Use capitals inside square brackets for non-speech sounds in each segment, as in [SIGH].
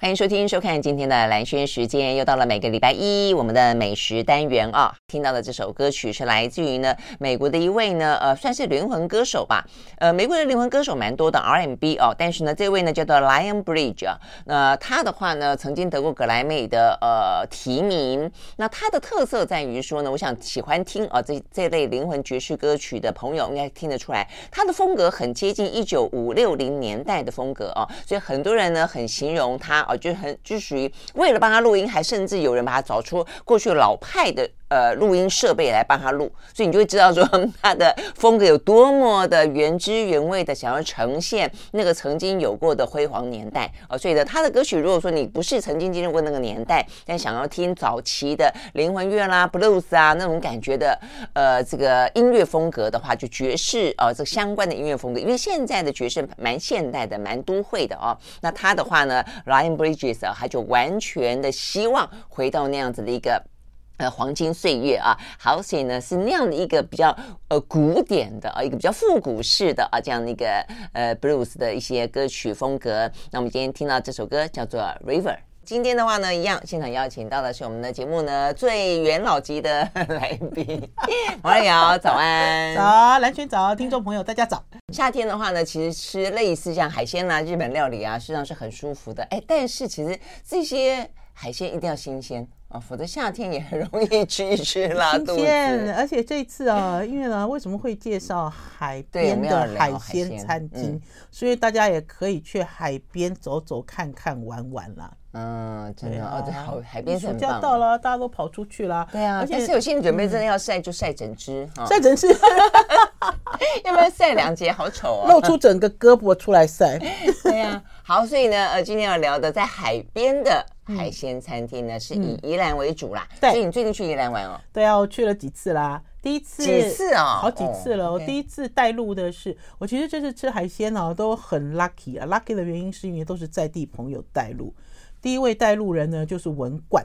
欢迎收听、收看今天的蓝轩时间，又到了每个礼拜一我们的美食单元啊。听到的这首歌曲是来自于呢美国的一位呢呃算是灵魂歌手吧，呃美国的灵魂歌手蛮多的，RMB 哦，但是呢这位呢叫做 Lion Bridge 啊，那他的话呢曾经得过格莱美的呃提名，那他的特色在于说呢，我想喜欢听啊这这类灵魂爵士歌曲的朋友应该听得出来，他的风格很接近一九五六零年代的风格啊，所以很多人呢很形容他。啊，就很就属于为了帮他录音，还甚至有人把他找出过去老派的呃录音设备来帮他录，所以你就会知道说 [LAUGHS] 他的风格有多么的原汁原味的想要呈现那个曾经有过的辉煌年代啊。所以呢，他的歌曲如果说你不是曾经经历过那个年代，但想要听早期的灵魂乐啦、blues 啊那种感觉的呃这个音乐风格的话，就爵士啊这相关的音乐风格，因为现在的爵士蛮现代的、蛮都会的哦。那他的话呢，Lion Bridges 啊，他就完全的希望回到那样子的一个呃黄金岁月啊，好，所以呢是那样的一个比较呃古典的啊，一个比较复古式的啊这样的一个呃 blues 的一些歌曲风格。那我们今天听到这首歌叫做 River。今天的话呢，一样现场邀请到的是我们的节目呢最元老级的 [LAUGHS] 来宾王瑞瑶，早安，[LAUGHS] 早，蓝轩早，听众朋友大家早。夏天的话呢，其实吃类似像海鲜啦、啊、日本料理啊，实际上是很舒服的。哎，但是其实这些海鲜一定要新鲜啊，否则夏天也很 [LAUGHS] 容易吃一吃拉肚子。而且这次啊，因为呢，为什么会介绍海边的海鲜餐厅？嗯、所以大家也可以去海边走走看看玩玩啦。嗯，真的哦，这好海边暑假到了，大家都跑出去了。对啊，而且是有心理准备，真的要晒就晒整只，晒整只，[LAUGHS] 要不要晒两节好丑啊，露出整个胳膊出来晒。[LAUGHS] 对呀，好，所以呢，呃，今天要聊的在海边的海鲜餐厅呢，是以宜兰为主啦。对，所以你最近去宜兰玩哦？对啊，我去了几次啦，第一次几次啊？好几次了。我第一次带路的是，我其实这次吃海鲜哦，都很 lucky 啊，lucky 的原因是因为都是在地朋友带路。第一位带路人呢，就是文冠。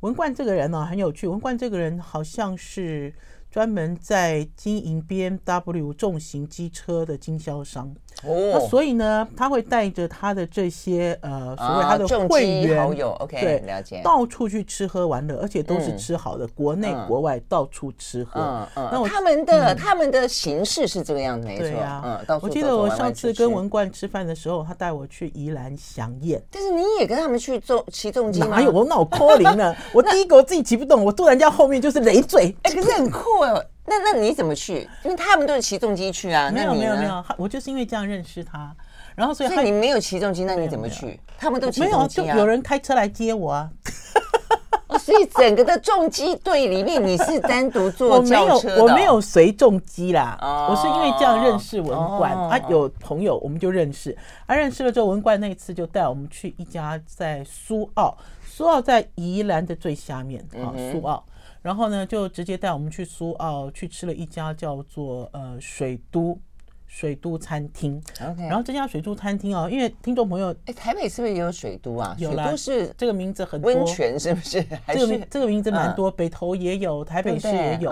文冠这个人呢，很有趣。文冠这个人好像是专门在经营 BMW 重型机车的经销商。哦，那所以呢，他会带着他的这些呃，所谓他的会员好友，OK，对，了解，到处去吃喝玩乐，而且都是吃好的，国内国外到处吃喝。嗯嗯，那我他们的他们的形式是这个样子，没错。嗯，我记得我上次跟文冠吃饭的时候，他带我去宜兰祥宴。但是你也跟他们去重骑重机吗？哪有，我脑壳灵呢？我第一个我自己骑不动，我突然间后面就是累赘，哎，可是很酷哦。那那你怎么去？因为他们都是骑重机去啊。没有没有没有，我就是因为这样认识他，然后所以所以你没有骑重机，那你怎么去？他们都骑重机啊。没有，就有人开车来接我啊。所以整个的重机队里面，你是单独坐轿车的？我没有随重机啦。我是因为这样认识文冠啊，有朋友我们就认识。啊，认识了之后，文冠那一次就带我们去一家在苏澳，苏澳在宜兰的最下面啊，苏澳。然后呢，就直接带我们去苏澳去吃了一家叫做呃水都水都餐厅。OK，然后这家水都餐厅哦，因为听众朋友，哎，台北是不是也有水都啊？有啦，是这个名字很多。温泉是不是？这个名这个名字蛮多，北投也有，台北市也有。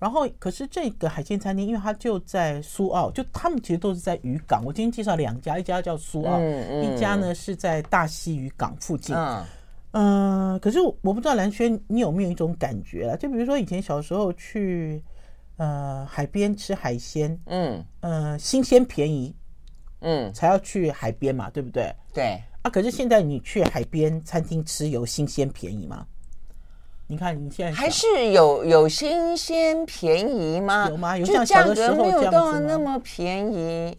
然后，可是这个海鲜餐厅，因为它就在苏澳，就他们其实都是在渔港。我今天介绍两家，一家叫苏澳，一家呢是在大溪渔港附近。嗯、呃，可是我不知道蓝轩你有没有一种感觉啊？就比如说以前小时候去呃海边吃海鲜，嗯，呃新鲜便宜，嗯，才要去海边嘛，对不对？对啊，可是现在你去海边餐厅吃有新鲜便宜吗？你看你现在还是有有新鲜便宜吗？有吗？有像小的时候这样子吗？就价格没有到那么便宜。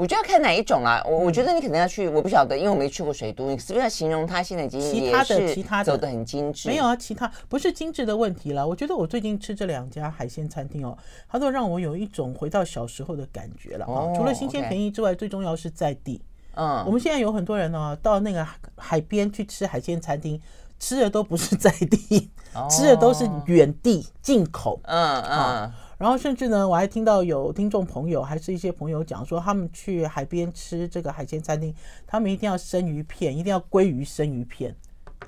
我就要看哪一种啊，我我觉得你可能要去，我不晓得，因为我没去过水都，你是不是要形容它现在已经其他的其他的走的很精致？没有啊，其他不是精致的问题了。我觉得我最近吃这两家海鲜餐厅哦，它都让我有一种回到小时候的感觉了啊。除了新鲜便宜之外，最重要是在地。嗯，我们现在有很多人呢，到那个海边去吃海鲜餐厅，吃的都不是在地，哦、[LAUGHS] 吃的都是远地进口。嗯嗯、啊。然后甚至呢，我还听到有听众朋友，还是一些朋友讲说，他们去海边吃这个海鲜餐厅，他们一定要生鱼片，一定要鲑鱼生鱼片。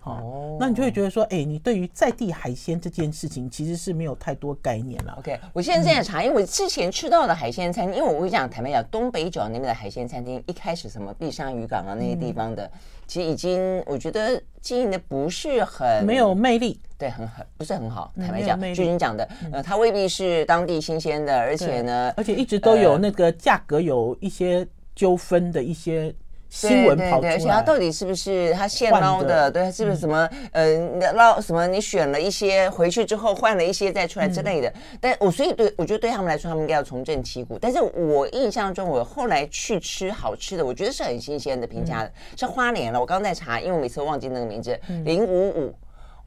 哦，那你就会觉得说，哎，你对于在地海鲜这件事情其实是没有太多概念了。OK，我现在在查，因为我之前吃到的海鲜餐厅，因为我会讲坦白讲，东北角那边的海鲜餐厅，一开始什么碧沙渔港啊那些地方的，其实已经我觉得经营的不是很没有魅力，对，很很不是很好。坦白讲，就你讲的，呃，它未必是当地新鲜的，而且呢，而且一直都有那个价格有一些纠纷的一些。新闻跑出来，而且他到底是不是他现捞的？对，是不是什么？呃，捞什么？你选了一些回去之后换了一些再出来之类的。但我所以对我觉得对他们来说，他们应该要重振旗鼓。但是我印象中，我后来去吃好吃的，我觉得是很新鲜的评价的，是花莲了。我刚刚在查，因为我每次忘记那个名字，零五五。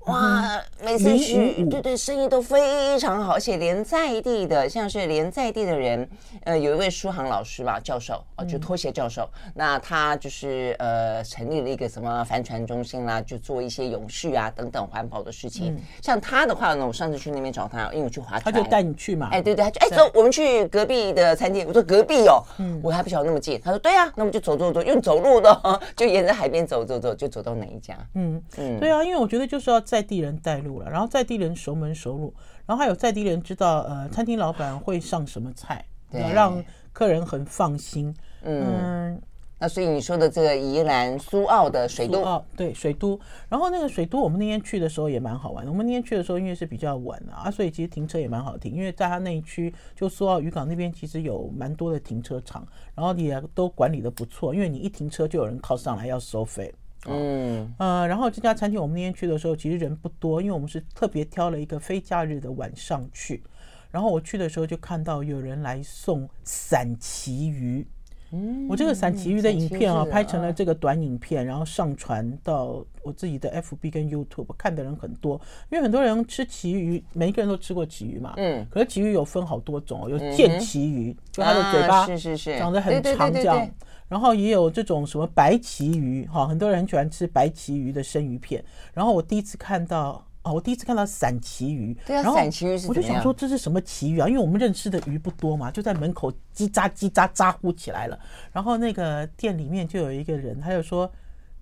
哇，每次去，对对，生意都非常好，而且连在地的，像是连在地的人，呃，有一位书航老师吧，教授哦，就拖鞋教授，那他就是呃，成立了一个什么帆船中心啦，就做一些永续啊等等环保的事情。像他的话呢，我上次去那边找他，因为我去划船，他就带你去嘛。哎，对对，他就哎走，我们去隔壁的餐厅。我说隔壁哦，我还不晓得那么近。他说对啊，那我们就走走走，用走路的，[LAUGHS] 就沿着海边走走走，就走到哪一家。嗯嗯，对啊，因为我觉得就是要在地人带路了，然后在地人熟门熟路，然后还有在地人知道呃餐厅老板会上什么菜，对，让客人很放心。嗯，嗯，那所以你说的这个宜兰苏澳的水都，哦，对，水都。然后那个水都，我们那天去的时候也蛮好玩的。我们那天去的时候，因为是比较晚啊，所以其实停车也蛮好停，因为在他那一区，就苏澳渔港那边，其实有蛮多的停车场，然后也都管理的不错，因为你一停车就有人靠上来要收费。嗯呃，然后这家餐厅我们那天去的时候，其实人不多，因为我们是特别挑了一个非假日的晚上去。然后我去的时候就看到有人来送散旗鱼。嗯，我这个散旗鱼的影片啊，拍成了这个短影片，然后上传到我自己的 FB 跟 YouTube，看的人很多，因为很多人吃旗鱼，每一个人都吃过旗鱼嘛。嗯，可是旗鱼有分好多种，有剑旗鱼，就它的嘴巴是是是长得很长这样。然后也有这种什么白鳍鱼，哈，很多人很喜欢吃白鳍鱼的生鱼片。然后我第一次看到，哦，我第一次看到散旗鱼。对啊，散旗鱼是。我就想说这是什么旗鱼啊？因为我们认识的鱼不多嘛，就在门口叽喳叽喳喳呼起来了。然后那个店里面就有一个人，他就说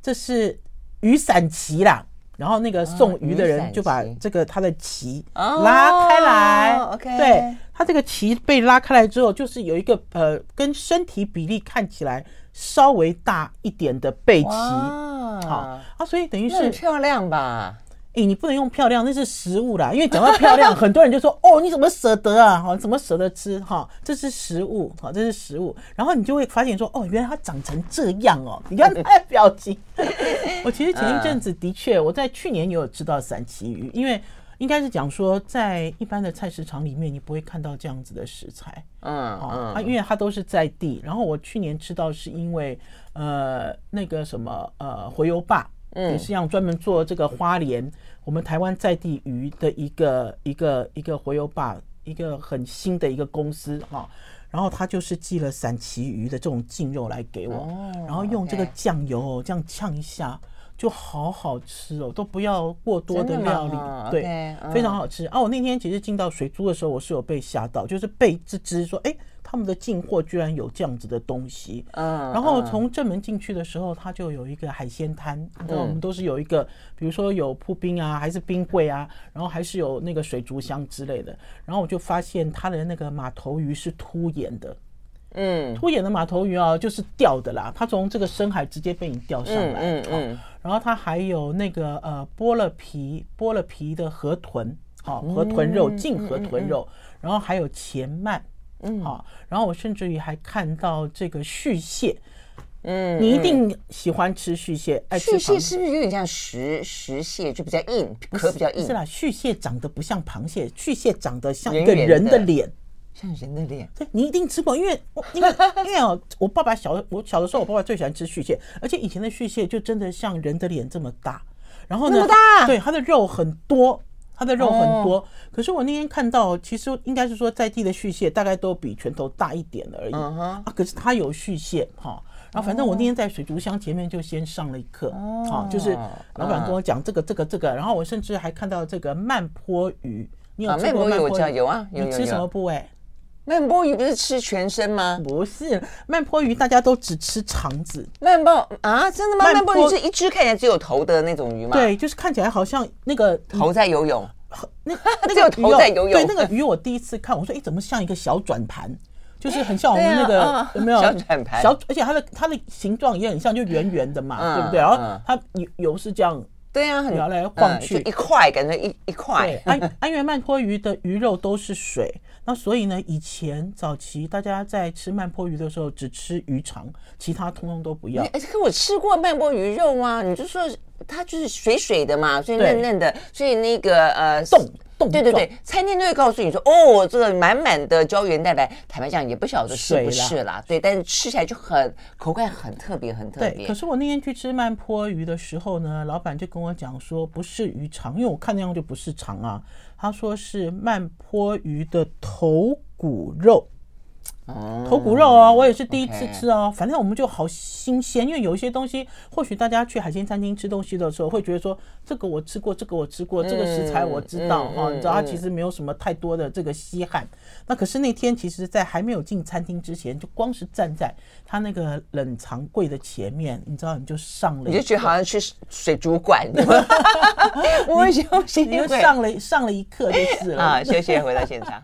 这是鱼散旗啦。然后那个送鱼的人就把这个他的旗拉开来，OK，对，他这个旗被拉开来之后，就是有一个呃跟身体比例看起来稍微大一点的背鳍，好啊，所以等于是很漂亮吧。哎，你不能用漂亮，那是食物啦。因为讲到漂亮，很多人就说：“哦，你怎么舍得啊？哈，怎么舍得吃？哈，这是食物，哈，这是食物。”然后你就会发现说：“哦，原来它长成这样哦。”你看它的表情。[LAUGHS] 我其实前一阵子的确，我在去年也有吃到散旗鱼，因为应该是讲说，在一般的菜市场里面，你不会看到这样子的食材。嗯嗯，啊，因为它都是在地。然后我去年吃到是因为呃那个什么呃回油霸。也是像专门做这个花莲我们台湾在地鱼的一个一个一个回油坝，一个很新的一个公司哈，然后他就是寄了散旗鱼的这种净肉来给我，然后用这个酱油这样呛一下。就好好吃哦，都不要过多的料理，对，okay, 非常好吃。啊，我那天其实进到水珠的时候，我是有被吓到，就是被这只说，哎，他们的进货居然有这样子的东西。嗯，然后从正门进去的时候，它就有一个海鲜摊，那、嗯、我们都是有一个，比如说有铺冰啊，还是冰柜啊，然后还是有那个水族箱之类的。然后我就发现它的那个马头鱼是凸眼的。嗯，凸眼的马头鱼啊，就是钓的啦，它从这个深海直接被你钓上来。嗯嗯。然后它还有那个呃剥了皮剥了皮的河豚，好河豚肉，净河豚肉。然后还有前鳗，嗯好。然后我甚至于还看到这个续蟹，嗯，你一定喜欢吃续蟹。哎，续蟹是不是有点像石石蟹，就比较硬，壳比较硬？是啦，续蟹长得不像螃蟹，续蟹长得像一个人的脸。像人的脸，对，你一定吃过，因为我因为因为哦，我爸爸小我小的时候，我爸爸最喜欢吃续蟹，而且以前的续蟹就真的像人的脸这么大，然后呢，这么大，对，它的肉很多，它的肉很多。哦、可是我那天看到，其实应该是说在地的续蟹大概都比拳头大一点而已、嗯、啊。可是它有续蟹哈，然后反正我那天在水族箱前面就先上了一课，好，就是老板跟我讲这个这个这个，然后我甚至还看到这个慢坡鱼，你有吃过曼波鱼？有啊，你吃什么部位？曼波鱼不是吃全身吗？不是，曼波鱼大家都只吃肠子。曼波啊，真的吗？曼波鱼是一只看起来只有头的那种鱼吗？对，就是看起来好像那个头在游泳，那 [LAUGHS] 那个头在游泳。对，那个鱼我第一次看，我说哎，怎么像一个小转盘？就是很像我们那个有没有小转盘？小，而且它的它的形状也很像，就圆圆的嘛，对不对？然后它游游是这样，对呀，摇来晃去，一块感觉一一块。安 [LAUGHS] 安源曼坡鱼的鱼肉都是水。那所以呢，以前早期大家在吃曼坡鱼的时候，只吃鱼肠，其他通通都不要。可我吃过曼波鱼肉啊，你就说它就是水水的嘛，所以嫩嫩的，所以那个呃冻冻对对对，餐厅都会告诉你说，哦，这个满满的胶原蛋白，坦白讲也不晓得是不是啦，对，但是吃起来就很口感很特别，很特别。对，可是我那天去吃慢坡鱼的时候呢，老板就跟我讲说，不是鱼肠，因为我看那样就不是肠啊。他说是慢坡鱼的头骨肉，头骨肉啊，我也是第一次吃哦。反正我们就好新鲜，因为有一些东西，或许大家去海鲜餐厅吃东西的时候，会觉得说这个我吃过，这个我吃过，这个食材我知道啊，你知道它其实没有什么太多的这个稀罕。那可是那天，其实在还没有进餐厅之前，就光是站在他那个冷藏柜的前面，你知道，你就上了，你就觉得好像去水族馆，[LAUGHS] [LAUGHS] 我休息，你就上了上了一课就是了啊，谢谢回到现场。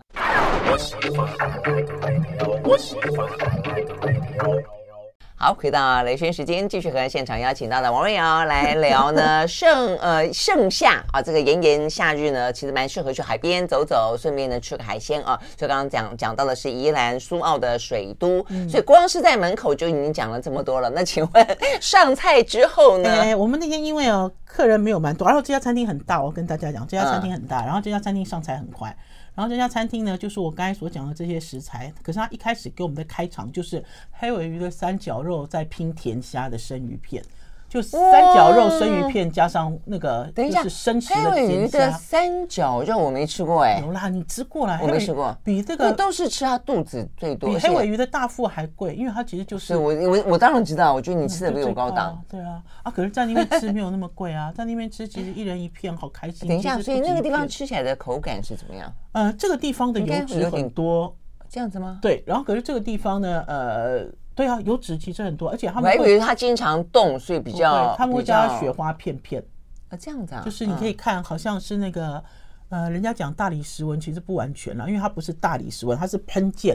好，回到雷轩时间，继续和现场邀请到的王瑞瑶来聊呢。盛呃盛夏啊，这个炎炎夏日呢，其实蛮适合去海边走走，顺便呢吃个海鲜啊。所以刚刚讲讲到的是宜兰苏澳的水都，嗯、所以光是在门口就已经讲了这么多了。那请问上菜之后呢？[LAUGHS] 哎，我们那天因为哦客人没有蛮多，然后这家餐厅很大，我跟大家讲，这家餐厅很大，嗯、然后这家餐厅上菜很快。然后这家餐厅呢，就是我刚才所讲的这些食材。可是他一开始给我们的开场就是黑尾鱼的三角肉，在拼甜虾的生鱼片。就三角肉生鱼片加上那个，等一下，是生吃的甜虾。的三角肉我没吃过哎，有啦，你吃过了？我没吃过，比这个都是吃它肚子最多。比黑尾鱼的大腹还贵，因为它其实就是。我我我当然知道，我觉得你吃的比我高档。对啊，啊，可是在那边吃没有那么贵啊，[LAUGHS] 在那边吃其实一人一片，好开心。等一下，所以那个地方吃起来的口感是怎么样？呃，这个地方的油脂很多，这样子吗？对，然后可是这个地方呢，呃。对啊，油脂其实很多，而且他们我还以为它经常动，所以比较他们会加雪花片片啊，这样子啊，就是你可以看，好像是那个呃，人家讲大理石纹其实不完全了，因为它不是大理石纹，它是喷溅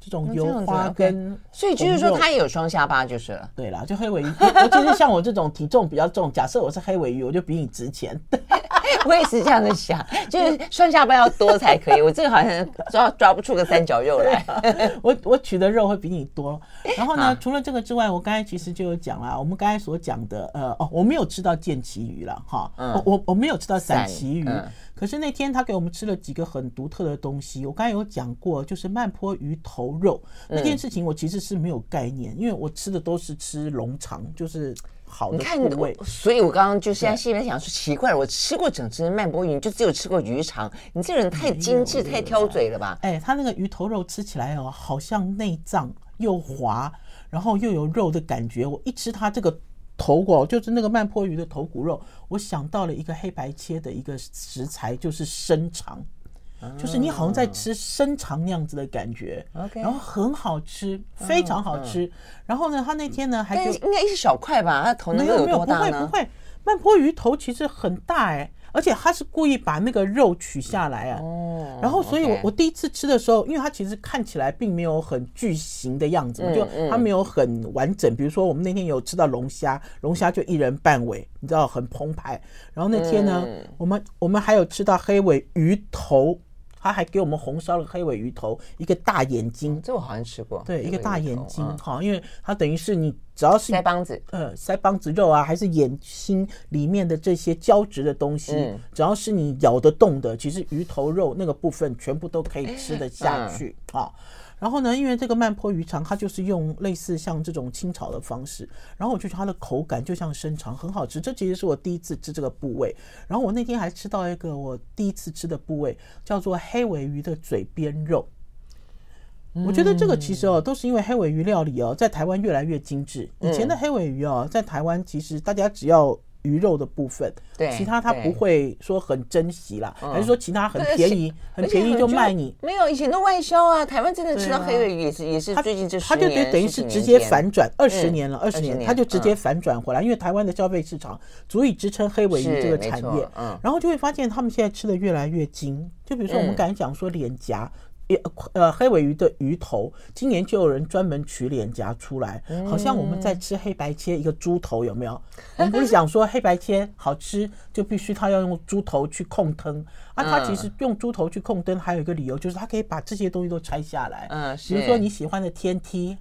这种油花跟，所以就是说它也有双下巴就是了。对啦，就黑尾鱼，尤其是像我这种体重比较重，假设我是黑尾鱼，我就比你值钱。[LAUGHS] [LAUGHS] 我也是这样的想，就是双下巴要多才可以。我这个好像抓抓不出个三角肉来。我我取的肉会比你多。然后呢，啊、除了这个之外，我刚才其实就有讲了，我们刚才所讲的，呃，哦，我没有吃到剑旗鱼了，哈，嗯、我我我没有吃到散旗鱼。嗯、可是那天他给我们吃了几个很独特的东西。我刚才有讲过，就是慢坡鱼头肉、嗯、那件事情，我其实是没有概念，因为我吃的都是吃龙肠，就是。好的，你看我，所以我刚刚就现在心里面想说，奇怪了，我吃过整只曼波鱼，就只有吃过鱼肠。你这个人太精致、太挑嘴了吧？哎，他那个鱼头肉吃起来哦，好像内脏又滑，然后又有肉的感觉。我一吃它这个头骨，就是那个曼波鱼的头骨肉，我想到了一个黑白切的一个食材，就是生肠。就是你好像在吃生肠那样子的感觉，OK，然后很好吃，非常好吃。然后呢，他那天呢还给应该一小块吧？他头？没有，没有，不会，不会。慢坡鱼头其实很大哎，而且他是故意把那个肉取下来啊。哦。然后，所以我我第一次吃的时候，因为它其实看起来并没有很巨型的样子嘛，就它没有很完整。比如说我们那天有吃到龙虾，龙虾就一人半尾，你知道很澎湃。然后那天呢，我们我们还有吃到黑尾鱼头。他还给我们红烧了黑尾鱼头，一个大眼睛，这我好像吃过。对，一个大眼睛，哈，因为它等于是你只要是腮帮子，呃，腮帮子肉啊，还是眼睛里面的这些胶质的东西，只要是你咬得动的，其实鱼头肉那个部分全部都可以吃得下去，啊。然后呢，因为这个慢坡鱼肠，它就是用类似像这种清炒的方式，然后我就觉得它的口感就像生肠，很好吃。这其实是我第一次吃这个部位。然后我那天还吃到一个我第一次吃的部位，叫做黑尾鱼的嘴边肉。我觉得这个其实哦，都是因为黑尾鱼料理哦，在台湾越来越精致。以前的黑尾鱼哦，在台湾其实大家只要。鱼肉的部分，对，其他他不会说很珍惜啦，还是说其他很便宜，很便宜就卖你？没有，以前都外销啊。台湾真的吃到黑尾鱼也是也是最近这他就等等于是直接反转，二十年了，二十年他就直接反转回来，因为台湾的消费市场足以支撑黑尾鱼这个产业。嗯，然后就会发现他们现在吃的越来越精，就比如说我们刚才讲说脸颊。呃，黑尾鱼的鱼头，今年就有人专门取脸颊出来，好像我们在吃黑白切一个猪头，有没有？我们不是讲说黑白切好吃，就必须他要用猪头去控灯啊？他其实用猪头去控灯，还有一个理由就是他可以把这些东西都拆下来。嗯，比如说你喜欢的天梯，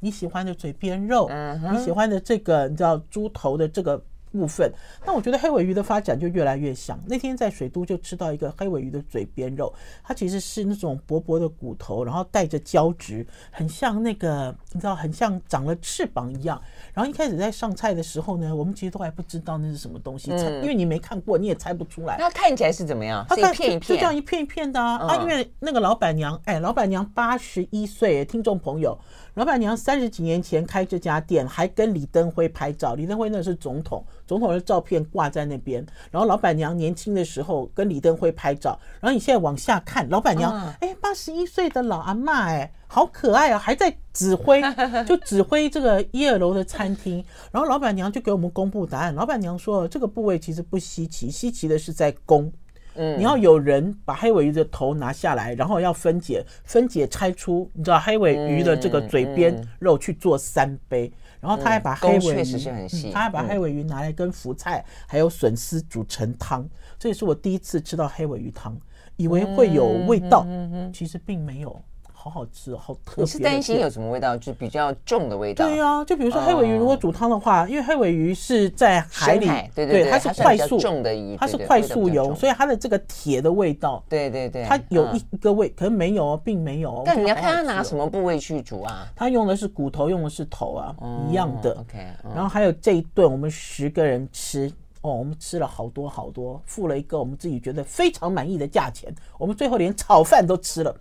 你喜欢的嘴边肉，你喜欢的这个，你知道猪头的这个。部分，那我觉得黑尾鱼的发展就越来越像。那天在水都就吃到一个黑尾鱼的嘴边肉，它其实是那种薄薄的骨头，然后带着胶质，很像那个你知道，很像长了翅膀一样。然后一开始在上菜的时候呢，我们其实都还不知道那是什么东西，因为你没看过，你也猜不出来。那看起来是怎么样？它看一片一片，就这样一片一片的啊。啊，因为那个老板娘，哎，老板娘八十一岁，听众朋友。老板娘三十几年前开这家店，还跟李登辉拍照。李登辉那是总统，总统的照片挂在那边。然后老板娘年轻的时候跟李登辉拍照。然后你现在往下看，老板娘，哎，八十一岁的老阿妈，哎，好可爱啊，还在指挥，就指挥这个一二楼的餐厅。然后老板娘就给我们公布答案。老板娘说，这个部位其实不稀奇，稀奇的是在攻。嗯，你要有人把黑尾鱼的头拿下来，然后要分解，分解拆出，你知道黑尾鱼的这个嘴边肉去做三杯，然后他还把黑尾鱼，他还把黑尾鱼拿来跟福菜还有笋丝煮成汤，这也是我第一次吃到黑尾鱼汤，以为会有味道，其实并没有。好好吃，好特别。你是担心有什么味道，就比较重的味道？对呀，就比如说黑尾鱼，如果煮汤的话，因为黑尾鱼是在海里，对对，它是快速重的鱼，它是快速游，所以它的这个铁的味道，对对对，它有一个味，可是没有哦，并没有。但你要看它拿什么部位去煮啊？它用的是骨头，用的是头啊，一样的。OK，然后还有这一顿，我们十个人吃哦，我们吃了好多好多，付了一个我们自己觉得非常满意的价钱，我们最后连炒饭都吃了。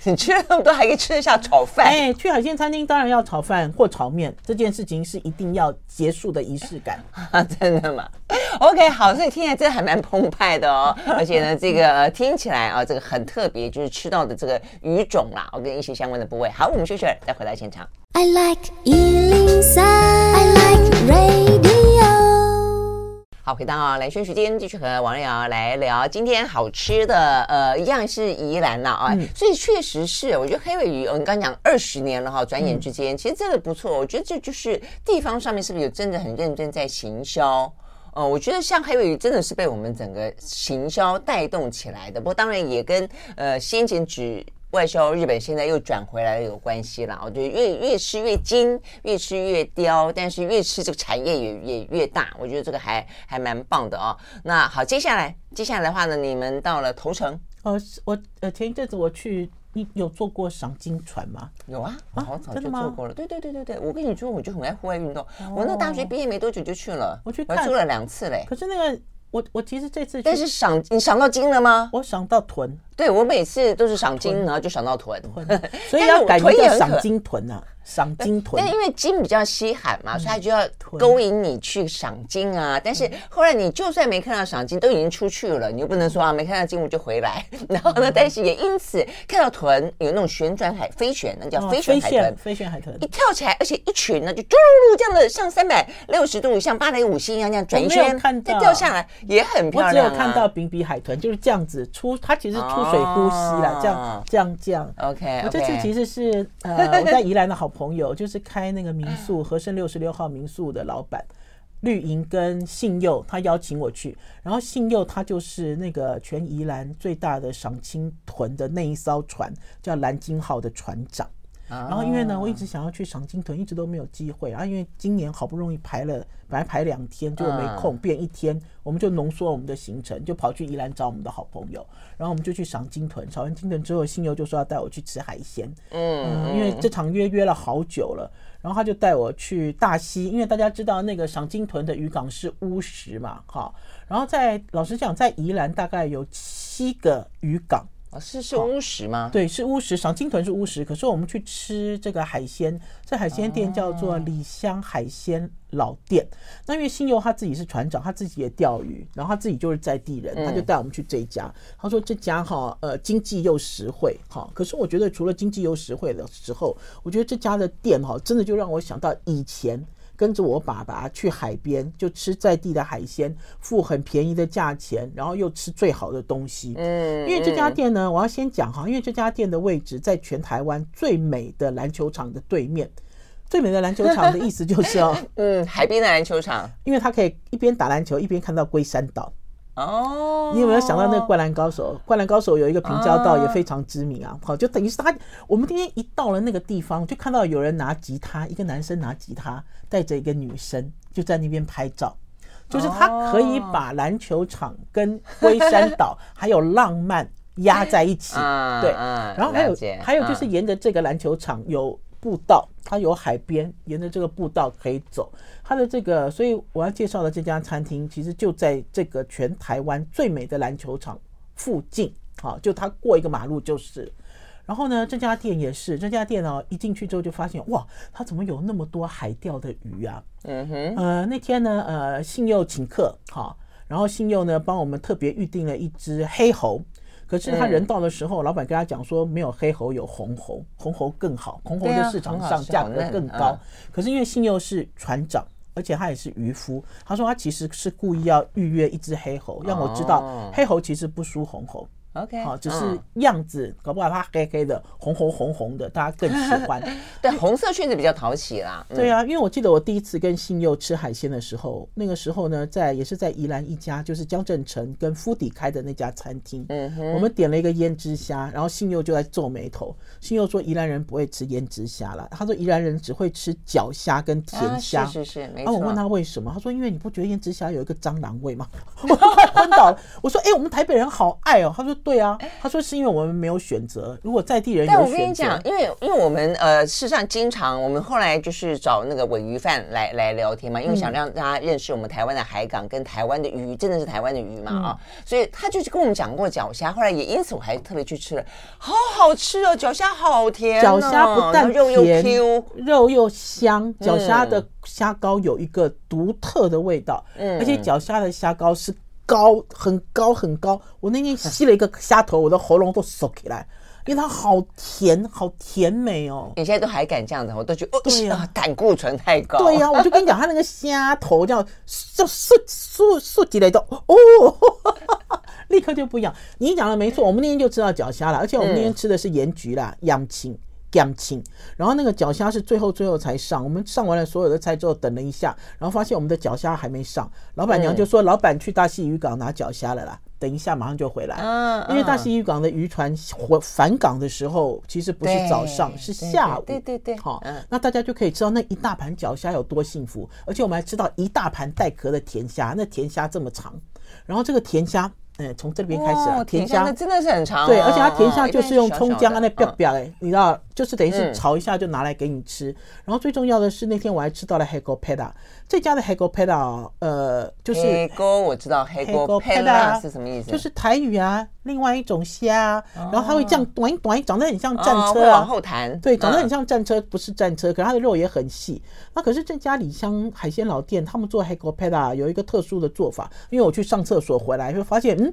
[LAUGHS] 你吃了那么多，还可以吃得下炒饭？哎，去海鲜餐厅当然要炒饭或炒面，这件事情是一定要结束的仪式感 [LAUGHS] 啊！真的吗？OK，好，所以听起来真的还蛮澎湃的哦。而且呢，这个听起来啊，这个很特别，就是吃到的这个鱼种啦，我跟一些相关的部位。好，我们休息了，再回到现场。I like 103, I like radio 好，回到蓝轩时间，继续和王瑞瑶来聊今天好吃的，呃，一样是宜兰了啊，嗯、所以确实是，我觉得黑尾鱼，我们刚讲二十年了哈，转眼之间，其实真的不错。我觉得这就是地方上面是不是有真的很认真在行销？呃，我觉得像黑尾鱼真的是被我们整个行销带动起来的，不过当然也跟呃先前指。外销日本现在又转回来了，有关系了。我觉得越越吃越精，越吃越刁，但是越吃这个产业也也越大。我觉得这个还还蛮棒的哦。那好，接下来接下来的话呢，你们到了头城。呃，我呃前一阵子我去，你有坐过赏金船吗？有啊，我好早就坐过了。对对对对对，我跟你说，我就很爱户外运动。我那大学毕业没多久就去了，我去看，我坐了两次嘞。可是那个，我我其实这次，但是赏你赏到金了吗？我赏到豚。对，我每次都是赏金，然后就赏到豚，所以 [LAUGHS] 要改名叫赏金豚啊，赏金豚。但因为金比较稀罕嘛，所以他就要勾引你去赏金啊。但是后来你就算没看到赏金，都已经出去了，你又不能说啊没看到金我就回来。[LAUGHS] 然后呢，但是也因此看到豚有那种旋转海飞旋，那叫飞旋海豚，飞旋海豚一跳起来，而且一群呢就嘟噜噜这样的，像三百六十度，像芭蕾舞星一样这样转一圈，再掉下来也很漂亮。我只有看到比比海豚就是这样子出，它其实出。水呼吸了，这样这样这样。OK，我这次其实是呃，我在宜兰的好朋友，就是开那个民宿和盛六十六号民宿的老板绿营跟信佑，他邀请我去。然后信佑他就是那个全宜兰最大的赏青屯的那一艘船，叫蓝鲸号的船长。然后因为呢，我一直想要去赏鲸屯，一直都没有机会。然后因为今年好不容易排了，本来排两天就没空，变一天，我们就浓缩我们的行程，就跑去宜兰找我们的好朋友。然后我们就去赏金豚，赏完金豚之后，新游就说要带我去吃海鲜。嗯，因为这场约约了好久了。然后他就带我去大溪，因为大家知道那个赏金豚的渔港是乌石嘛，哈。然后在老实讲，在宜兰大概有七个渔港。哦，是是乌石吗？对，是乌石，赏金豚是乌石。可是我们去吃这个海鲜，这海鲜店叫做李香海鲜老店。哦、那因为新游他自己是船长，他自己也钓鱼，然后他自己就是在地人，他就带我们去这一家。嗯、他说这家哈，呃，经济又实惠哈。可是我觉得除了经济又实惠的时候，我觉得这家的店哈，真的就让我想到以前。跟着我爸爸去海边，就吃在地的海鲜，付很便宜的价钱，然后又吃最好的东西。嗯，因为这家店呢，我要先讲哈，因为这家店的位置在全台湾最美的篮球场的对面。最美的篮球场的意思就是哦，嗯，海边的篮球场，因为它可以一边打篮球一边看到龟山岛。哦，你有没有想到那个灌篮高手？灌篮高手有一个平交道也非常知名啊。好，就等于是他，我们今天一到了那个地方，就看到有人拿吉他，一个男生拿吉他，带着一个女生就在那边拍照。就是他可以把篮球场跟龟山岛还有浪漫压在一起。对，然后还有还有就是沿着这个篮球场有。步道，它有海边，沿着这个步道可以走。它的这个，所以我要介绍的这家餐厅，其实就在这个全台湾最美的篮球场附近。好，就它过一个马路就是。然后呢，这家店也是，这家店呢，一进去之后就发现，哇，它怎么有那么多海钓的鱼啊？嗯哼。呃，那天呢，呃，信佑请客，好，然后信佑呢帮我们特别预定了一只黑喉。可是他人到的时候，老板跟他讲说，没有黑猴，有红猴，红猴更好，红猴在市场上价格更高。可是因为信佑是船长，而且他也是渔夫，他说他其实是故意要预约一只黑猴，让我知道黑猴其实不输红喉。OK，好，只是样子，嗯、搞不好它黑黑的，红红红红的，大家更喜欢。[LAUGHS] 对，红色确实比较讨喜啦。对啊，因为我记得我第一次跟信佑吃海鲜的时候，那个时候呢，在也是在宜兰一家，就是江正成跟夫迪开的那家餐厅。嗯哼。我们点了一个胭脂虾，然后信佑就在皱眉头。信佑说宜兰人不会吃胭脂虾了，他说宜兰人只会吃脚虾跟甜虾。啊、是是是，没错。我问他为什么，他说因为你不觉得胭脂虾有一个蟑螂味吗？[LAUGHS] 我都快昏倒了。我说哎、欸，我们台北人好爱哦。他说。对啊，他说是因为我们没有选择。如果在地人有选择，但我跟你讲，因为因为我们呃，事实上经常我们后来就是找那个尾鱼饭来来聊天嘛，因为想让大家认识我们台湾的海港跟台湾的鱼，真的是台湾的鱼嘛啊，所以他就是跟我们讲过脚虾，后来也因此我还特别去吃了，好好吃哦，脚虾好甜，脚虾不但肉又 Q，肉又香，脚虾的虾膏有一个独特的味道，嗯，而且脚虾的虾膏是。高很高很高，我那天吸了一个虾头，我的喉咙都缩起来，因为它好甜，好甜美哦。你现在都还敢这样子，我都觉得哦，对呀，胆固醇太高。对呀，我就跟你讲，它那个虾头这样就竖竖竖起来都哦，立刻就不一样。你讲的没错，我们那天就吃到脚虾了，而且我们那天吃的是盐焗啦，洋青。干清，然后那个脚虾是最后最后才上。我们上完了所有的菜之后，等了一下，然后发现我们的脚虾还没上。老板娘就说：“老板去大溪渔港拿脚虾了啦，等一下马上就回来。”因为大溪渔港的渔船回返港的时候，其实不是早上，是下午。对对对，好，那大家就可以知道那一大盘脚虾有多幸福。而且我们还吃到一大盘带壳的甜虾，那甜虾这么长，然后这个甜虾。哎，从这边开始啊，甜虾真的是很长。对，而且它甜虾就是用葱姜啊，那表表哎，你知道，就是等于是炒一下就拿来给你吃。然后最重要的是那天我还吃到了黑锅配搭，这家的黑锅配搭，呃，就是黑锅我知道黑锅配搭是什么意思？就是台语啊，另外一种虾，然后它会这样短一短，长得很像战车啊，往后弹。对，长得很像战车，不是战车，可是它的肉也很细。那可是这家里香海鲜老店，他们做黑锅配搭有一个特殊的做法，因为我去上厕所回来就发现，嗯。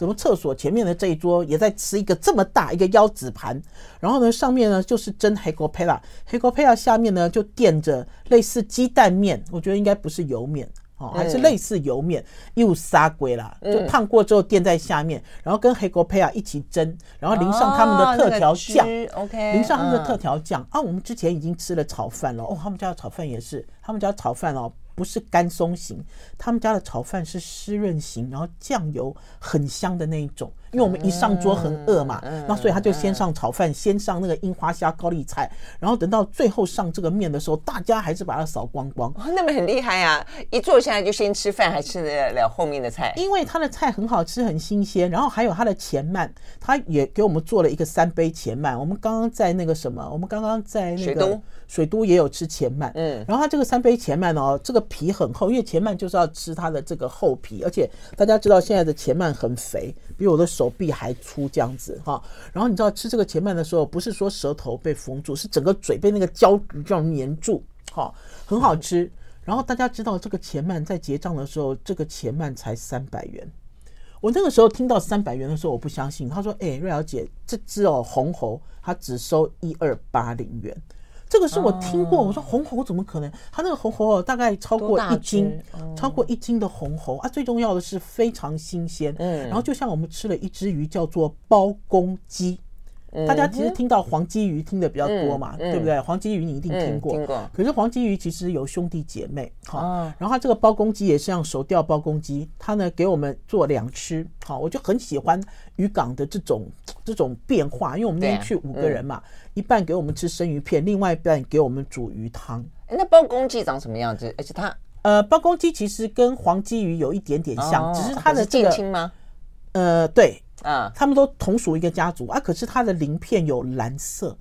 怎么厕所前面的这一桌也在吃一个这么大一个腰子盘，然后呢，上面呢就是蒸黑锅配啦，黑锅配啦下面呢就垫着类似鸡蛋面，我觉得应该不是油面哦，还是类似油面，又杀鬼啦，就烫过之后垫在下面，然后跟黑锅配啦一起蒸，然后淋上他们的特调酱，OK，淋上他们的特调酱。啊，我们之前已经吃了炒饭了哦，他们家的炒饭也是，他们家炒饭哦。不是干松型，他们家的炒饭是湿润型，然后酱油很香的那一种。因为我们一上桌很饿嘛，那所以他就先上炒饭，先上那个樱花虾高丽菜，然后等到最后上这个面的时候，大家还是把它扫光光。那么很厉害啊！一坐下来就先吃饭，还吃得了后面的菜。因为他的菜很好吃，很新鲜，然后还有他的前鳗，他也给我们做了一个三杯前鳗。我们刚刚在那个什么，我们刚刚在那个水都也有吃前鳗，嗯，然后他这个三杯前鳗哦，这个皮很厚，因为前鳗就是要吃它的这个厚皮，而且大家知道现在的前鳗很肥，比我的。手臂还粗这样子哈。然后你知道吃这个前鳗的时候，不是说舌头被封住，是整个嘴被那个胶这样粘住，哈，很好吃。然后大家知道这个前慢在结账的时候，这个前慢才三百元。我那个时候听到三百元的时候，我不相信。他说：“哎，瑞瑶姐，这只哦红猴，他只收一二八零元。”这个是我听过，我说红喉怎么可能？它那个红喉哦，大概超过一斤，超过一斤的红喉啊！最重要的是非常新鲜，嗯，然后就像我们吃了一只鱼，叫做包公鸡。大家其实听到黄鲫鱼听的比较多嘛，对不对？黄鲫鱼你一定听过，听过。可是黄鲫鱼其实有兄弟姐妹，好，然后它这个包公鸡也是像手钓包公鸡，它呢给我们做两吃，好，我就很喜欢渔港的这种这种变化，因为我们那天去五个人嘛，一半给我们吃生鱼片，另外一半给我们煮鱼汤。那包公鸡长什么样子？而且它呃，包公鸡其实跟黄鲫鱼有一点点像，只是它的这个近亲吗？呃，对。啊，他们都同属一个家族啊，可是它的鳞片有蓝色，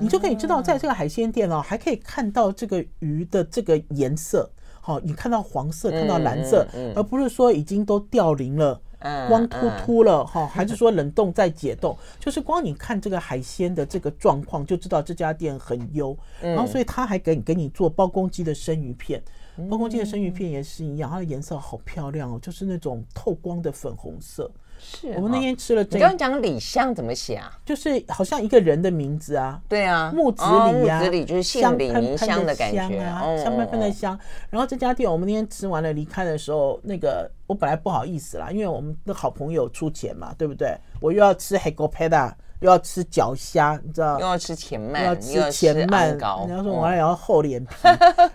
你就可以知道，在这个海鲜店哦，还可以看到这个鱼的这个颜色。好，你看到黄色，看到蓝色，而不是说已经都掉鳞了，光秃秃了哈，还是说冷冻再解冻？就是光你看这个海鲜的这个状况，就知道这家店很优。然后，所以他还给你给你做包公鸡的生鱼片，包公鸡的生鱼片也是一样，它的颜色好漂亮哦，就是那种透光的粉红色。是我们那天吃了这。你刚刚讲李香怎么写啊？就是好像一个人的名字啊。对啊，木子李啊，木子李就是姓李名香的感觉啊，香喷喷的香。然后这家店我们那天吃完了离开的时候，那个我本来不好意思啦，因为我们的好朋友出钱嘛，对不对？我又要吃黑锅配的。又要吃脚虾，你知道？又要吃前慢，又要吃前慢。你要说我还要厚脸皮，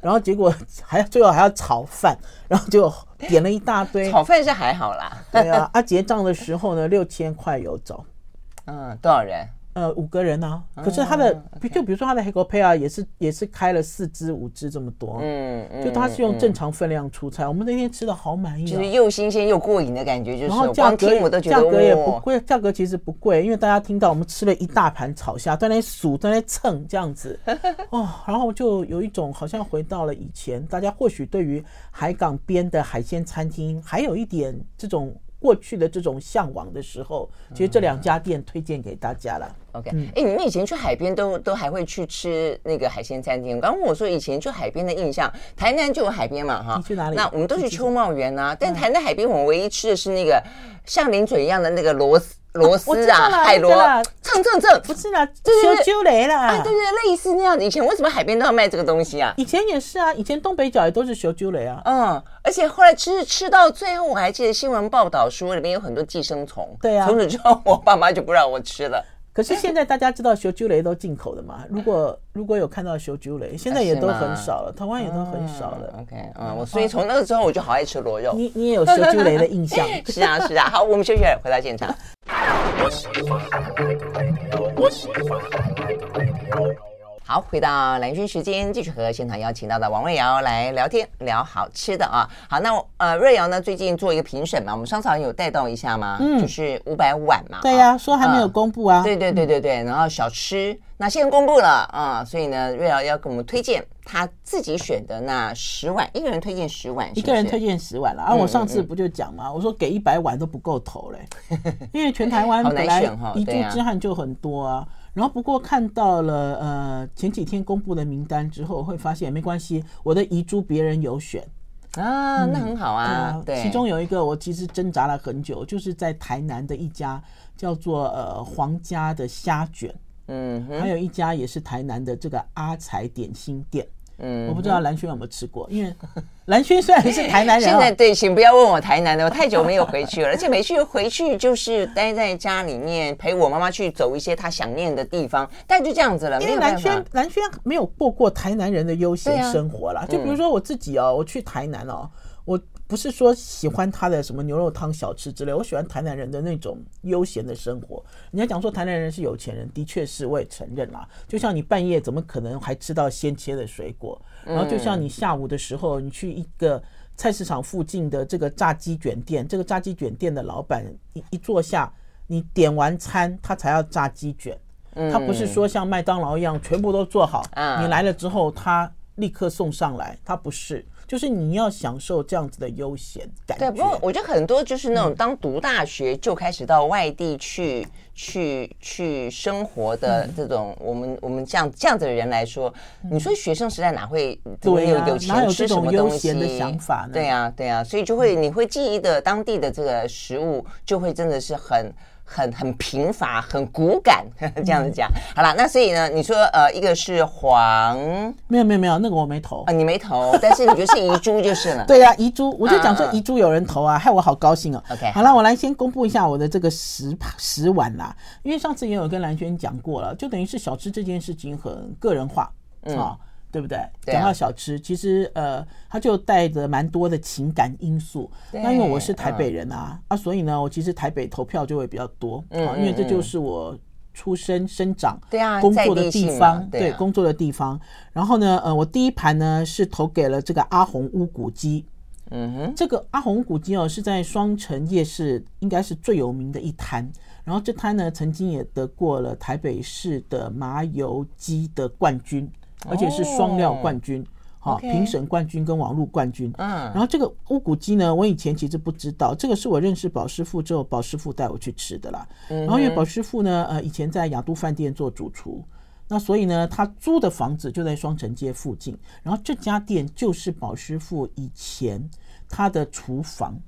然后结果还最后还要炒饭，然后就点了一大堆。炒饭是还好啦。对啊，啊结账的时候呢，六千块有找。嗯，多少人？呃，五个人呢、啊，可是他的，就比如说他的黑狗配啊，也是也是开了四只五只这么多，嗯，就他是用正常分量出菜。我们那天吃的好满意，就是又新鲜又过瘾的感觉，就是。然后价格我都觉得价格也不贵，价格其实不贵，因为大家听到我们吃了一大盘炒虾，在那数，在那蹭这样子，[LAUGHS] 哦，然后就有一种好像回到了以前，大家或许对于海港边的海鲜餐厅还有一点这种。过去的这种向往的时候，其实这两家店推荐给大家了。OK，哎，你们以前去海边都都还会去吃那个海鲜餐厅？刚刚问我说以前去海边的印象，台南就有海边嘛，哈。你去哪里？那我们都去秋茂园啊。但台南海边，我们唯一吃的是那个像零嘴一样的那个螺丝。螺丝啊，海螺，蹭蹭蹭，不是啦，就是烧酒螺啦，啊，对对，类似那样子。以前为什么海边都要卖这个东西啊？以前也是啊，以前东北角也都是学揪雷啊。嗯，而且后来吃吃到最后，我还记得新闻报道说里面有很多寄生虫。对啊，从此之后，我爸妈就不让我吃了。[LAUGHS] 可是现在大家知道烧酒螺都进口的嘛？[LAUGHS] 如果如果有看到烧酒螺，现在也都很少了，台湾也都很少了。OK，嗯，我所以从那个之后我就好爱吃螺肉。你你也有烧酒螺的 [LAUGHS] 印象？[LAUGHS] 是啊是啊。好，我们休息了，回到现场。好，回到蓝轩时间，继续和现场邀请到的王瑞瑶来聊天，聊好吃的啊。好，那呃，瑞瑶呢最近做一个评审嘛，我们上次好像有带动一下嘛？嗯，就是五百碗嘛。对呀、啊，说还没有公布啊。对对对对对，然后小吃那现在公布了啊，所以呢，瑞瑶要给我们推荐他自己选的那十碗，一个人推荐十碗是是，一个人推荐十碗了啊。我上次不就讲吗？我说给一百碗都不够投嘞，[LAUGHS] 因为全台湾本来遗珠之憾就很多啊。然后不过看到了呃前几天公布的名单之后，会发现没关系，我的遗珠别人有选啊，那很好啊。对，其中有一个我其实挣扎了很久，就是在台南的一家叫做呃皇家的虾卷，嗯，还有一家也是台南的这个阿财点心店。嗯，我不知道蓝轩有没有吃过，因为 [LAUGHS] 蓝轩虽然是台南人，[LAUGHS] 现在对，请不要问我台南的，我太久没有回去了，[LAUGHS] 而且每次回去就是待在家里面陪我妈妈去走一些她想念的地方，但就这样子了。因为蓝轩蓝轩没有过过台南人的悠闲生活啦，就比如说我自己哦，我去台南哦，我。不是说喜欢他的什么牛肉汤小吃之类，我喜欢台南人的那种悠闲的生活。人家讲说台南人是有钱人，的确是，我也承认啦。就像你半夜怎么可能还吃到鲜切的水果？然后就像你下午的时候，你去一个菜市场附近的这个炸鸡卷店，这个炸鸡卷店的老板一一坐下，你点完餐他才要炸鸡卷，他不是说像麦当劳一样全部都做好，你来了之后他立刻送上来，他不是。就是你要享受这样子的悠闲感觉。对，不过我觉得很多就是那种当读大学就开始到外地去、嗯、去去生活的这种，嗯、我们我们这样这样子的人来说，嗯、你说学生时代哪会对有有钱吃什么东西的想法呢？对呀对呀，所以就会你会记忆的当地的这个食物，就会真的是很。很很贫乏，很骨感，这样子讲。嗯、好了，那所以呢，你说呃，一个是黄，没有没有没有，那个我没投啊，你没投，但是你觉得是遗珠就是了。[LAUGHS] 对呀、啊，遗珠，我就讲说遗珠有人投啊，嗯、害我好高兴哦。OK，好了，我来先公布一下我的这个十十碗啦，因为上次也有跟蓝轩讲过了，就等于是小吃这件事情很个人化，嗯。哦对不对？讲到小吃，其实呃，它就带着蛮多的情感因素。那因为我是台北人啊，啊，所以呢，我其实台北投票就会比较多啊，因为这就是我出生、生长、对啊工作的地方，对，工作的地方。然后呢，呃，我第一盘呢是投给了这个阿红乌骨鸡。嗯哼，这个阿红乌骨鸡哦，是在双城夜市应该是最有名的一摊。然后这摊呢，曾经也得过了台北市的麻油鸡的冠军。而且是双料冠军，好评审冠军跟网络冠军。嗯，然后这个乌骨鸡呢，我以前其实不知道，这个是我认识宝师傅之后，宝师傅带我去吃的啦。然后因为宝师傅呢，呃，以前在雅都饭店做主厨，那所以呢，他租的房子就在双城街附近，然后这家店就是宝师傅以前他的厨房。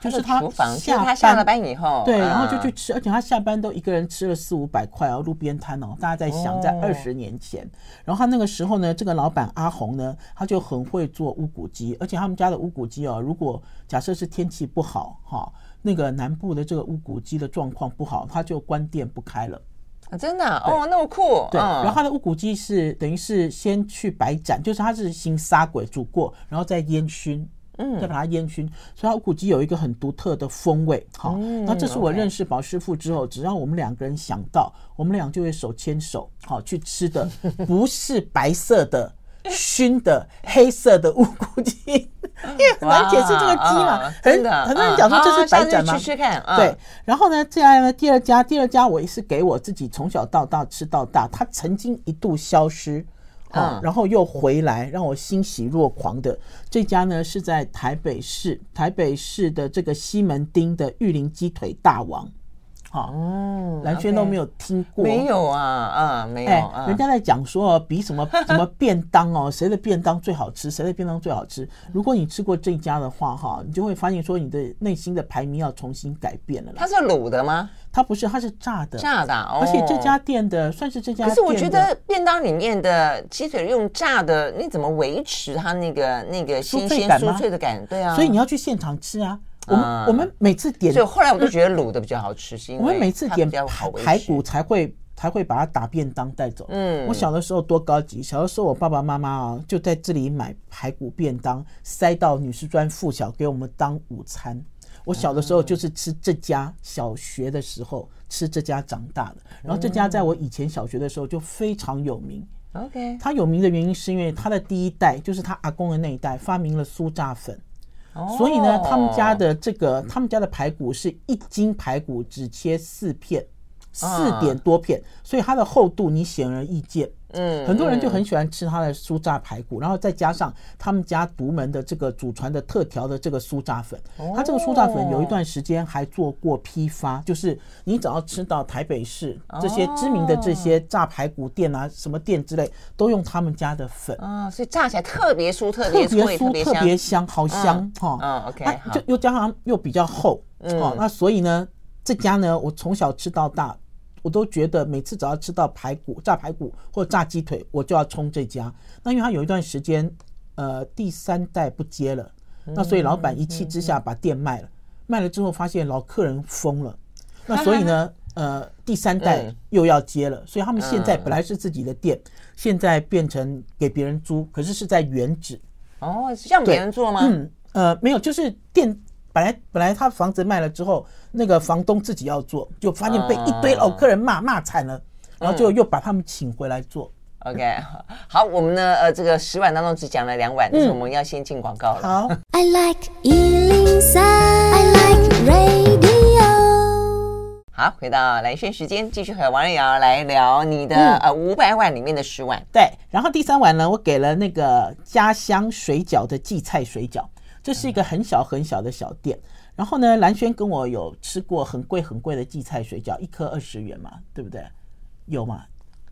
就是他下班，是他下了班以后，对，然后就去吃，而且他下班都一个人吃了四五百块哦，路边摊哦。大家在想，在二十年前，然后他那个时候呢，这个老板阿红呢，他就很会做乌骨鸡，而且他们家的乌骨鸡哦，如果假设是天气不好哈，那个南部的这个乌骨鸡的状况不好，他就关店不开了。啊真的哦，那么酷。对，然后他的乌骨鸡是等于是先去白斩，就是他是先杀鬼煮过，然后再烟熏。嗯，再把它烟熏，所以它乌骨鸡有一个很独特的风味。好，那这是我认识宝师傅之后，只要我们两个人想到，我们俩就会手牵手，好去吃的，[LAUGHS] 不是白色的熏的黑色的乌骨鸡，[LAUGHS] 因为很难解释这个鸡嘛，很很多人讲说这是白斩吗？吃吃看。对，然后呢，接下来呢，第二家，第二家我也是给我自己从小到大吃到大，它曾经一度消失。嗯，然后又回来，让我欣喜若狂的这家呢，是在台北市台北市的这个西门町的玉林鸡腿大王。好，嗯，兰萱都没有听过，没有啊，啊，没有。哎，人家在讲说比什么 [LAUGHS] 什么便当哦，谁的便当最好吃，谁的便当最好吃。如果你吃过这家的话，哈，你就会发现说你的内心的排名要重新改变了。它是卤的吗？它不是，它是炸的，炸的。哦而且这家店的算是这家，可是我觉得便当里面的鸡腿用炸的，你怎么维持它那个那个新鲜酥脆的感？对啊，所以你要去现场吃啊。我们我们每次点，所以后来我都觉得卤的比较好吃，是因为我们每次点排排骨才会才会把它打便当带走。嗯，我小的时候多高级，小的时候我爸爸妈妈啊就在这里买排骨便当，塞到女师专附小给我们当午餐。我小的时候就是吃这家，小学的时候吃这家长大的。然后这家在我以前小学的时候就非常有名。OK，它有名的原因是因为它的第一代就是他阿公的那一代发明了酥炸粉。所以呢，他们家的这个，他们家的排骨是一斤排骨只切四片，四点多片，所以它的厚度你显而易见。嗯，很多人就很喜欢吃他的酥炸排骨，然后再加上他们家独门的这个祖传的特调的这个酥炸粉。它这个酥炸粉有一段时间还做过批发，就是你只要吃到台北市这些知名的这些炸排骨店啊，什么店之类，都用他们家的粉。啊，所以炸起来特别酥，特别酥，特别香，好香哈。嗯，OK，就又加上又比较厚。哦，那所以呢，这家呢，我从小吃到大。我都觉得每次只要吃到排骨、炸排骨或炸鸡腿，我就要冲这家。那因为他有一段时间，呃，第三代不接了，那所以老板一气之下把店卖了。卖了之后发现老客人疯了，那所以呢，[LAUGHS] 呃，第三代又要接了。所以他们现在本来是自己的店，现在变成给别人租，可是是在原址。哦，是让别人做吗？嗯，呃，没有，就是店。本来本来他房子卖了之后，那个房东自己要做，就发现被一堆老客人骂骂惨了，然后就又把他们请回来做。OK，好，我们呢呃这个十碗当中只讲了两碗，但是我们要先进广告了。好。I like 103, I like radio. 好，回到蓝轩时间，继续和王瑞瑶来聊你的、嗯、呃五百碗里面的十碗。对，然后第三碗呢，我给了那个家乡水饺的荠菜水饺，这是一个很小很小的小店。嗯、然后呢，蓝轩跟我有吃过很贵很贵的荠菜水饺，一颗二十元嘛，对不对？有吗？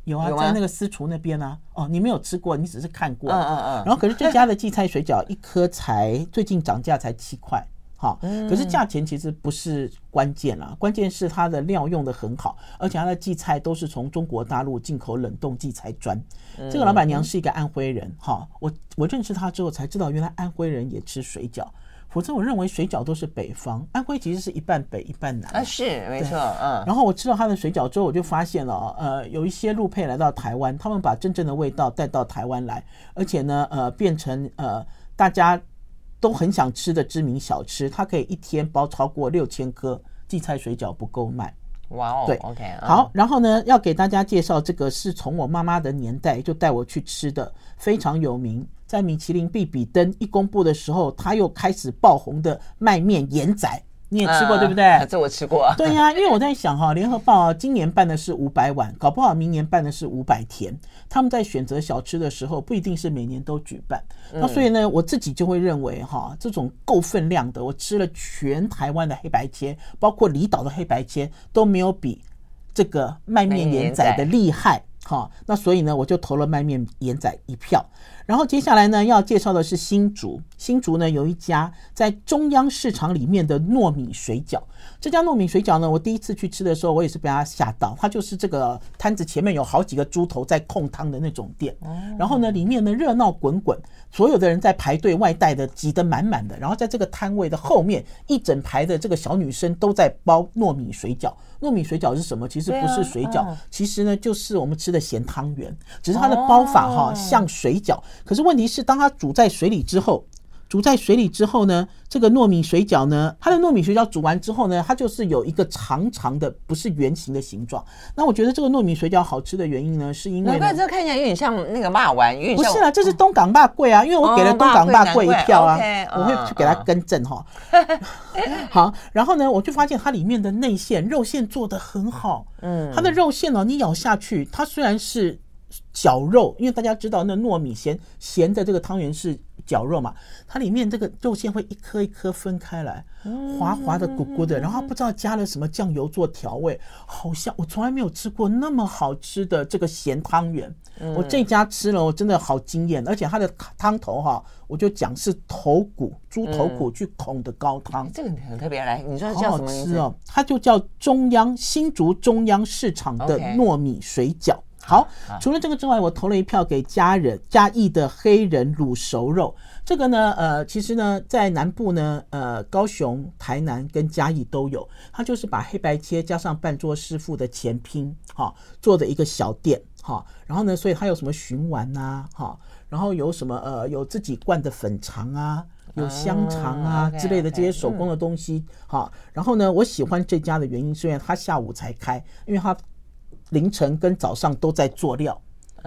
有啊，在那个私厨那边啊。哦，你没有吃过，你只是看过。嗯嗯嗯。然后可是这家的荠菜水饺一颗才最近涨价才七块。好，可是价钱其实不是关键啦，关键是它的料用的很好，而且它的荠菜都是从中国大陆进口冷冻荠菜砖。这个老板娘是一个安徽人，哈，我我认识她之后才知道，原来安徽人也吃水饺，否则我认为水饺都是北方，安徽其实是一半北一半南啊，是没错，嗯。然后我吃到他的水饺之后，我就发现了，呃，有一些陆配来到台湾，他们把真正的味道带到台湾来，而且呢，呃，变成呃大家。都很想吃的知名小吃，它可以一天包超过六千颗荠菜水饺不够卖。哇哦，对，OK，好，然后呢，要给大家介绍这个是从我妈妈的年代就带我去吃的，非常有名，在米其林必比登一公布的时候，它又开始爆红的麦面盐仔。你也吃过 [LAUGHS] 对不对？这我吃过。对呀，因为我在想哈，联合报今年办的是五百碗，搞不好明年办的是五百田。他们在选择小吃的时候，不一定是每年都举办。那所以呢，我自己就会认为哈，这种够分量的，我吃了全台湾的黑白切，包括离岛的黑白切，都没有比这个麦面盐仔的厉害。好，那所以呢，我就投了麦面盐仔一票。然后接下来呢，要介绍的是新竹。新竹呢，有一家在中央市场里面的糯米水饺。这家糯米水饺呢，我第一次去吃的时候，我也是被它吓到。它就是这个摊子前面有好几个猪头在控汤的那种店。然后呢，里面呢热闹滚滚，所有的人在排队，外带的挤得满满的。然后在这个摊位的后面，一整排的这个小女生都在包糯米水饺。糯米水饺是什么？其实不是水饺，其实呢就是我们吃的咸汤圆，只是它的包法哈像水饺。可是问题是，当它煮在水里之后，煮在水里之后呢，这个糯米水饺呢，它的糯米水饺煮完之后呢，它就是有一个长长的，不是圆形的形状。那我觉得这个糯米水饺好吃的原因呢，是因为难怪这看起来有点像那个骂丸，有点不是啊，这是东港霸贵啊，因为我给了东港霸贵一票啊，我会去给他更正哈。[LAUGHS] 好，然后呢，我就发现它里面的内馅肉馅做的很好，嗯，它的肉馅哦，你咬下去，它虽然是。绞肉，因为大家知道那糯米咸咸的这个汤圆是绞肉嘛，它里面这个肉馅会一颗一颗分开来，滑滑的、鼓鼓的，然后不知道加了什么酱油做调味，好像我从来没有吃过那么好吃的这个咸汤圆。我这家吃了，我真的好惊艳，而且它的汤头哈，我就讲是头骨猪头骨去孔的高汤，这个很特别。来，你说叫什么名字？哦，它就叫中央新竹中央市场的糯米水饺。好，除了这个之外，我投了一票给家人嘉义的黑人卤熟肉。这个呢，呃，其实呢，在南部呢，呃，高雄、台南跟嘉义都有。它就是把黑白切加上半桌师傅的前拼，哈，做的一个小店，哈。然后呢，所以它有什么熏丸呐，哈，然后有什么呃，有自己灌的粉肠啊，有香肠啊之类的这些手工的东西，哈。然后呢，我喜欢这家的原因，是因为它下午才开，因为它。凌晨跟早上都在做料，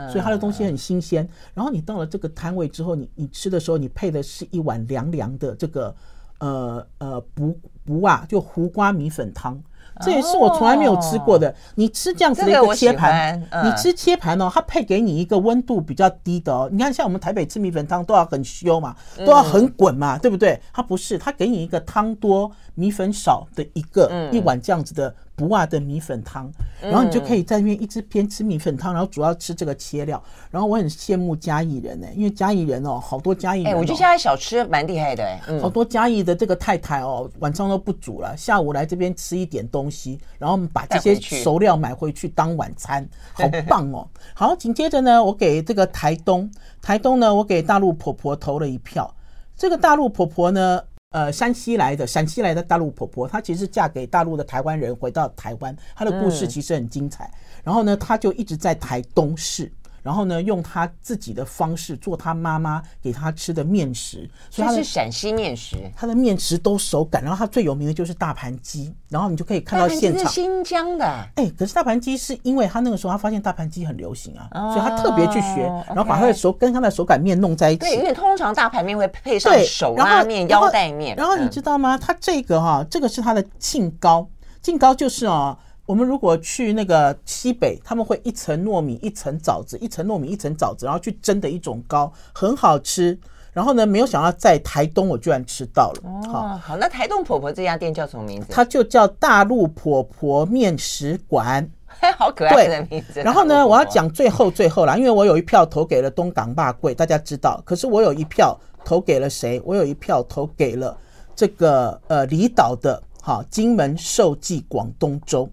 所以它的东西很新鲜。然后你到了这个摊位之后，你你吃的时候，你配的是一碗凉凉的这个呃呃不不啊，就胡瓜米粉汤。这也是我从来没有吃过的。你吃这样子的一个切盘，你吃切盘哦，它配给你一个温度比较低的哦。你看，像我们台北吃米粉汤都要很修嘛，都要很滚嘛，对不对？它不是，它给你一个汤多米粉少的一个一碗这样子的不辣的米粉汤，然后你就可以在那边一直边吃米粉汤，然后主要吃这个切料。然后我很羡慕嘉义人呢，因为嘉义人哦，好多嘉义人，哎，我觉得现在小吃蛮厉害的，哎，好多嘉义的这个太太哦，晚上都不煮了，下午来这边吃一点东西，然后把这些熟料买回去当晚餐，好棒哦。[LAUGHS] 好，紧接着呢，我给这个台东，台东呢，我给大陆婆婆投了一票。这个大陆婆婆呢，呃，山西来的，陕西来的大陆婆婆，她其实嫁给大陆的台湾人，回到台湾，她的故事其实很精彩。然后呢，她就一直在台东市。然后呢，用他自己的方式做他妈妈给他吃的面食，所以他是陕西面食，他的面食都手擀。然后他最有名的就是大盘鸡，然后你就可以看到现场。是新疆的，哎，可是大盘鸡是因为他那个时候他发现大盘鸡很流行啊，所以他特别去学，然后把他的手跟他的手擀面弄在一起。对，因为通常大盘面会配上手拉面、腰带面。然后你知道吗？他这个哈，这个是他的庆糕，庆糕就是哦。我们如果去那个西北，他们会一层糯米一层枣子，一层糯米一层枣子，然后去蒸的一种糕，很好吃。然后呢，没有想到在台东我居然吃到了。哦，好，那台东婆婆这家店叫什么名字？它就叫大陆婆婆面食馆，[LAUGHS] 好可爱的名字。然后呢，我要讲最后最后啦，因为我有一票投给了东港霸贵，大家知道。可是我有一票投给了谁？我有一票投给了这个呃离岛的哈金门寿记广东粥。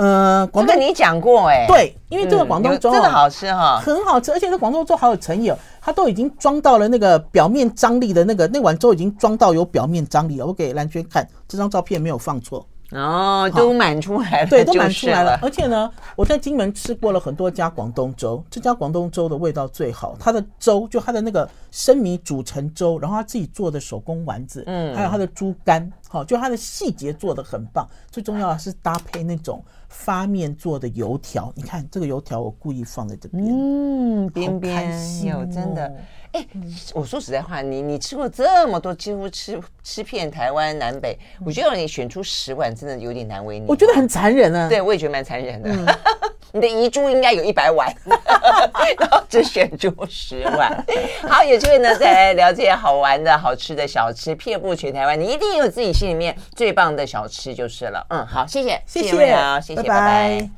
呃，广东你讲过哎，对，因为这个广东粥真的好吃哈，很好吃，而且这广东粥好有诚意哦，它都已经装到了那个表面张力的那个那碗粥已经装到有表面张力了。我给蓝娟看这张照片没有放错哦，都满出来了，对，都满出来了。而且呢，我在金门吃过了很多家广东粥，这家广东粥的味道最好，它的粥就它的那个生米煮成粥，然后他自己做的手工丸子，嗯，还有它的猪肝，好，就它的细节做的很棒，最重要的是搭配那种。发面做的油条，你看这个油条，我故意放在这边，嗯，边边有真的，哎，我说实在话，你你吃过这么多，几乎吃吃遍台湾南北，我觉得你选出十碗真的有点难为你，我觉得很残忍啊，对，我也觉得蛮残忍的。嗯 [LAUGHS] 你的遗珠应该有一百碗，[LAUGHS] 然后只选出十碗。好，有机会呢，再来了解好玩的好吃的小吃，遍布全台湾，你一定有自己心里面最棒的小吃就是了。嗯，好，谢谢，谢谢，谢谢，谢谢，拜拜。拜拜。